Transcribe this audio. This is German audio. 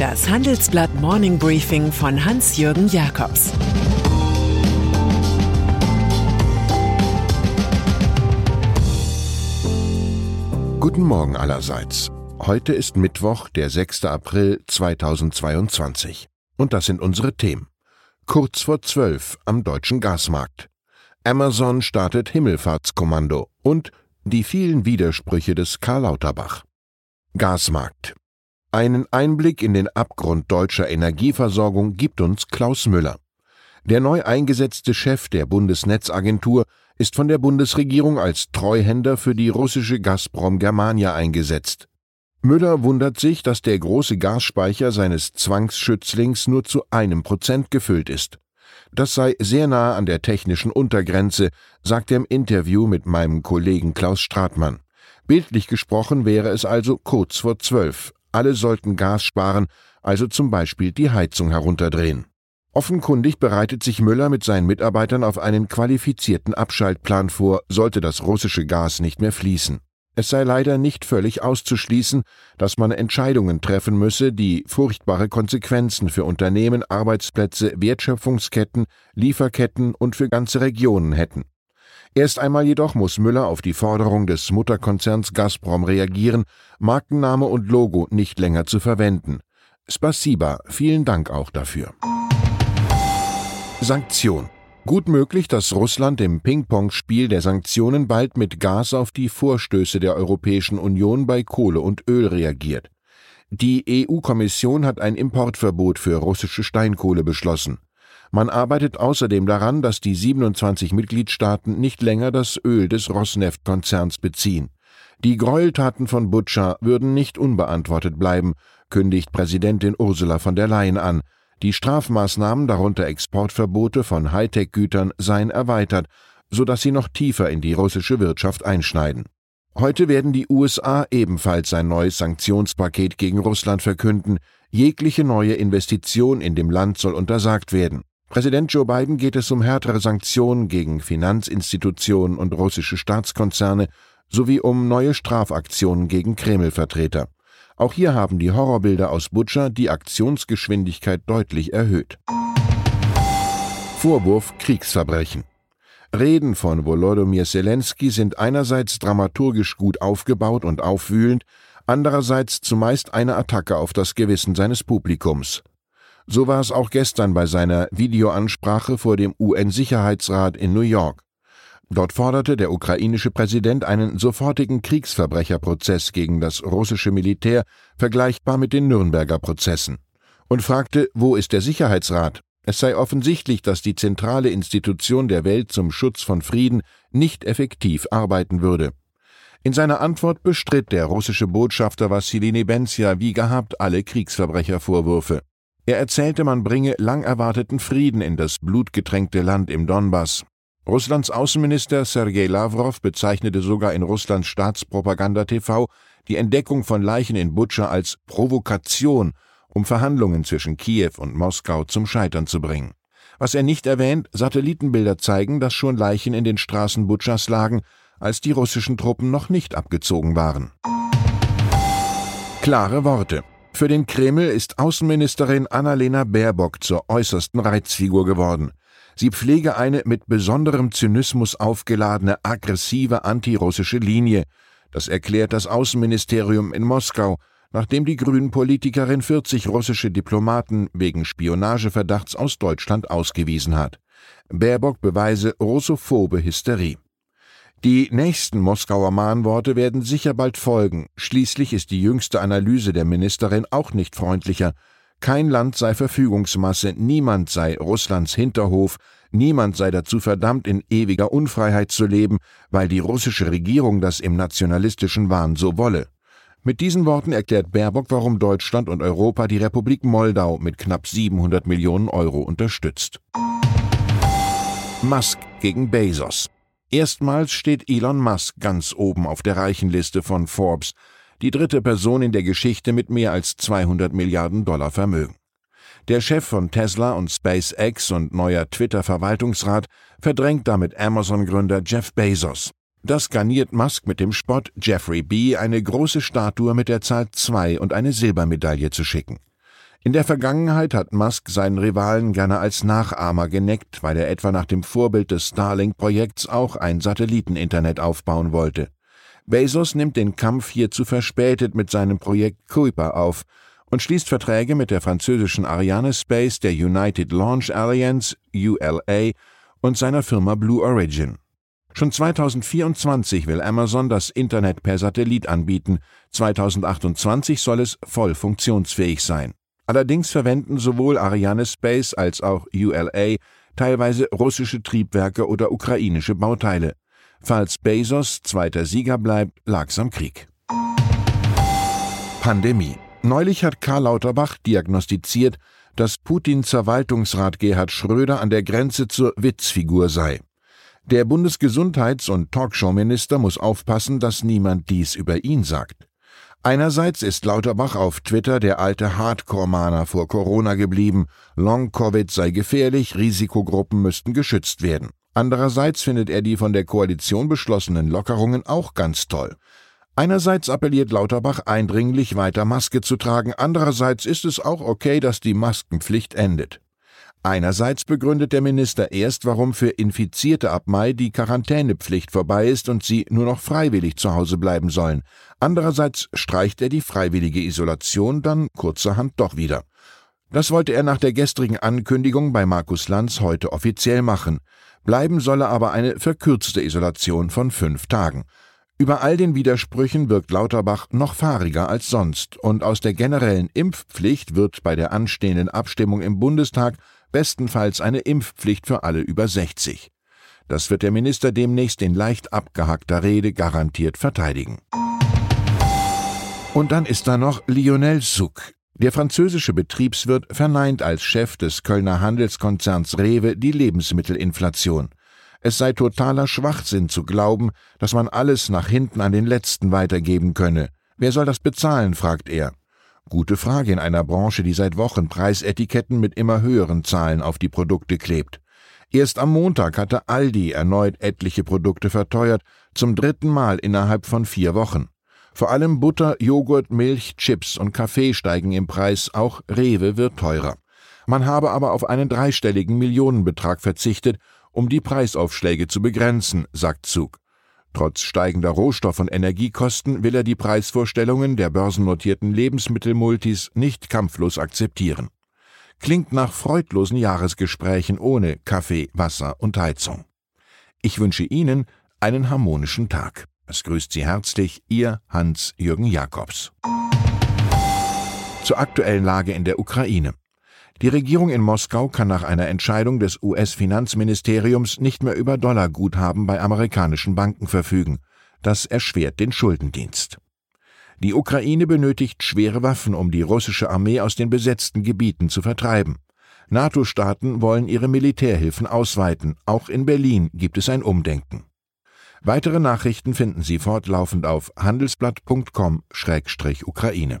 Das Handelsblatt Morning Briefing von Hans-Jürgen Jakobs Guten Morgen allerseits. Heute ist Mittwoch, der 6. April 2022. Und das sind unsere Themen. Kurz vor zwölf am deutschen Gasmarkt. Amazon startet Himmelfahrtskommando und die vielen Widersprüche des Karl Lauterbach. Gasmarkt. Einen Einblick in den Abgrund deutscher Energieversorgung gibt uns Klaus Müller. Der neu eingesetzte Chef der Bundesnetzagentur ist von der Bundesregierung als Treuhänder für die russische Gazprom Germania eingesetzt. Müller wundert sich, dass der große Gasspeicher seines Zwangsschützlings nur zu einem Prozent gefüllt ist. Das sei sehr nah an der technischen Untergrenze, sagt er im Interview mit meinem Kollegen Klaus Stratmann. Bildlich gesprochen wäre es also kurz vor zwölf. Alle sollten Gas sparen, also zum Beispiel die Heizung herunterdrehen. Offenkundig bereitet sich Müller mit seinen Mitarbeitern auf einen qualifizierten Abschaltplan vor, sollte das russische Gas nicht mehr fließen. Es sei leider nicht völlig auszuschließen, dass man Entscheidungen treffen müsse, die furchtbare Konsequenzen für Unternehmen, Arbeitsplätze, Wertschöpfungsketten, Lieferketten und für ganze Regionen hätten. Erst einmal jedoch muss Müller auf die Forderung des Mutterkonzerns Gazprom reagieren, Markenname und Logo nicht länger zu verwenden. Spasiba, vielen Dank auch dafür. Sanktion. Gut möglich, dass Russland im Ping-Pong-Spiel der Sanktionen bald mit Gas auf die Vorstöße der Europäischen Union bei Kohle und Öl reagiert. Die EU-Kommission hat ein Importverbot für russische Steinkohle beschlossen. Man arbeitet außerdem daran, dass die 27 Mitgliedstaaten nicht länger das Öl des Rosneft-Konzerns beziehen. Die Gräueltaten von Butcher würden nicht unbeantwortet bleiben, kündigt Präsidentin Ursula von der Leyen an. Die Strafmaßnahmen, darunter Exportverbote von Hightech-Gütern, seien erweitert, sodass sie noch tiefer in die russische Wirtschaft einschneiden. Heute werden die USA ebenfalls ein neues Sanktionspaket gegen Russland verkünden. Jegliche neue Investition in dem Land soll untersagt werden. Präsident Joe Biden geht es um härtere Sanktionen gegen Finanzinstitutionen und russische Staatskonzerne sowie um neue Strafaktionen gegen Kreml-Vertreter. Auch hier haben die Horrorbilder aus Butcher die Aktionsgeschwindigkeit deutlich erhöht. Vorwurf Kriegsverbrechen. Reden von Volodymyr Zelensky sind einerseits dramaturgisch gut aufgebaut und aufwühlend, andererseits zumeist eine Attacke auf das Gewissen seines Publikums. So war es auch gestern bei seiner Videoansprache vor dem UN-Sicherheitsrat in New York. Dort forderte der ukrainische Präsident einen sofortigen Kriegsverbrecherprozess gegen das russische Militär, vergleichbar mit den Nürnberger Prozessen, und fragte, wo ist der Sicherheitsrat? Es sei offensichtlich, dass die zentrale Institution der Welt zum Schutz von Frieden nicht effektiv arbeiten würde. In seiner Antwort bestritt der russische Botschafter Wassili Nebenzia wie gehabt alle Kriegsverbrechervorwürfe. Er erzählte, man bringe lang erwarteten Frieden in das blutgetränkte Land im Donbass. Russlands Außenminister Sergei Lavrov bezeichnete sogar in Russlands Staatspropaganda TV die Entdeckung von Leichen in Butscha als Provokation, um Verhandlungen zwischen Kiew und Moskau zum Scheitern zu bringen. Was er nicht erwähnt, Satellitenbilder zeigen, dass schon Leichen in den Straßen Butschas lagen, als die russischen Truppen noch nicht abgezogen waren. Klare Worte. Für den Kreml ist Außenministerin Annalena Baerbock zur äußersten Reizfigur geworden. Sie pflege eine mit besonderem Zynismus aufgeladene, aggressive antirussische Linie. Das erklärt das Außenministerium in Moskau, nachdem die Grünen-Politikerin 40 russische Diplomaten wegen Spionageverdachts aus Deutschland ausgewiesen hat. Baerbock beweise russophobe Hysterie. Die nächsten Moskauer Mahnworte werden sicher bald folgen. Schließlich ist die jüngste Analyse der Ministerin auch nicht freundlicher. Kein Land sei Verfügungsmasse, niemand sei Russlands Hinterhof, niemand sei dazu verdammt, in ewiger Unfreiheit zu leben, weil die russische Regierung das im nationalistischen Wahn so wolle. Mit diesen Worten erklärt Baerbock, warum Deutschland und Europa die Republik Moldau mit knapp 700 Millionen Euro unterstützt. Musk gegen Bezos. Erstmals steht Elon Musk ganz oben auf der Reichenliste von Forbes, die dritte Person in der Geschichte mit mehr als 200 Milliarden Dollar Vermögen. Der Chef von Tesla und SpaceX und neuer Twitter-Verwaltungsrat verdrängt damit Amazon-Gründer Jeff Bezos. Das garniert Musk mit dem Spott, Jeffrey B. eine große Statue mit der Zahl 2 und eine Silbermedaille zu schicken. In der Vergangenheit hat Musk seinen Rivalen gerne als Nachahmer geneckt, weil er etwa nach dem Vorbild des Starlink-Projekts auch ein Satelliteninternet aufbauen wollte. Bezos nimmt den Kampf hierzu verspätet mit seinem Projekt Kuiper auf und schließt Verträge mit der französischen Ariane Space, der United Launch Alliance ULA und seiner Firma Blue Origin. Schon 2024 will Amazon das Internet per Satellit anbieten, 2028 soll es voll funktionsfähig sein. Allerdings verwenden sowohl Ariane Space als auch ULA teilweise russische Triebwerke oder ukrainische Bauteile. Falls Bezos zweiter Sieger bleibt, lag's am Krieg. Pandemie. Neulich hat Karl Lauterbach diagnostiziert, dass Putins Verwaltungsrat Gerhard Schröder an der Grenze zur Witzfigur sei. Der Bundesgesundheits- und Talkshow-Minister muss aufpassen, dass niemand dies über ihn sagt. Einerseits ist Lauterbach auf Twitter der alte Hardcore-Mahner vor Corona geblieben. Long-Covid sei gefährlich, Risikogruppen müssten geschützt werden. Andererseits findet er die von der Koalition beschlossenen Lockerungen auch ganz toll. Einerseits appelliert Lauterbach eindringlich, weiter Maske zu tragen, andererseits ist es auch okay, dass die Maskenpflicht endet. Einerseits begründet der Minister erst, warum für Infizierte ab Mai die Quarantänepflicht vorbei ist und sie nur noch freiwillig zu Hause bleiben sollen. Andererseits streicht er die freiwillige Isolation dann kurzerhand doch wieder. Das wollte er nach der gestrigen Ankündigung bei Markus Lanz heute offiziell machen. Bleiben solle aber eine verkürzte Isolation von fünf Tagen. Über all den Widersprüchen wirkt Lauterbach noch fahriger als sonst, und aus der generellen Impfpflicht wird bei der anstehenden Abstimmung im Bundestag bestenfalls eine Impfpflicht für alle über 60. Das wird der Minister demnächst in leicht abgehackter Rede garantiert verteidigen. Und dann ist da noch Lionel Suck. Der französische Betriebswirt verneint als Chef des Kölner Handelskonzerns Rewe die Lebensmittelinflation. Es sei totaler Schwachsinn zu glauben, dass man alles nach hinten an den Letzten weitergeben könne. Wer soll das bezahlen, fragt er. Gute Frage in einer Branche, die seit Wochen Preisetiketten mit immer höheren Zahlen auf die Produkte klebt. Erst am Montag hatte Aldi erneut etliche Produkte verteuert, zum dritten Mal innerhalb von vier Wochen. Vor allem Butter, Joghurt, Milch, Chips und Kaffee steigen im Preis, auch Rewe wird teurer. Man habe aber auf einen dreistelligen Millionenbetrag verzichtet, um die Preisaufschläge zu begrenzen, sagt Zug. Trotz steigender Rohstoff- und Energiekosten will er die Preisvorstellungen der börsennotierten Lebensmittelmultis nicht kampflos akzeptieren. Klingt nach freudlosen Jahresgesprächen ohne Kaffee, Wasser und Heizung. Ich wünsche Ihnen einen harmonischen Tag. Es grüßt Sie herzlich Ihr Hans-Jürgen Jakobs. Zur aktuellen Lage in der Ukraine. Die Regierung in Moskau kann nach einer Entscheidung des US-Finanzministeriums nicht mehr über Dollarguthaben bei amerikanischen Banken verfügen. Das erschwert den Schuldendienst. Die Ukraine benötigt schwere Waffen, um die russische Armee aus den besetzten Gebieten zu vertreiben. NATO-Staaten wollen ihre Militärhilfen ausweiten. Auch in Berlin gibt es ein Weitere Nachrichten finden Sie fortlaufend auf handelsblatt.com-ukraine.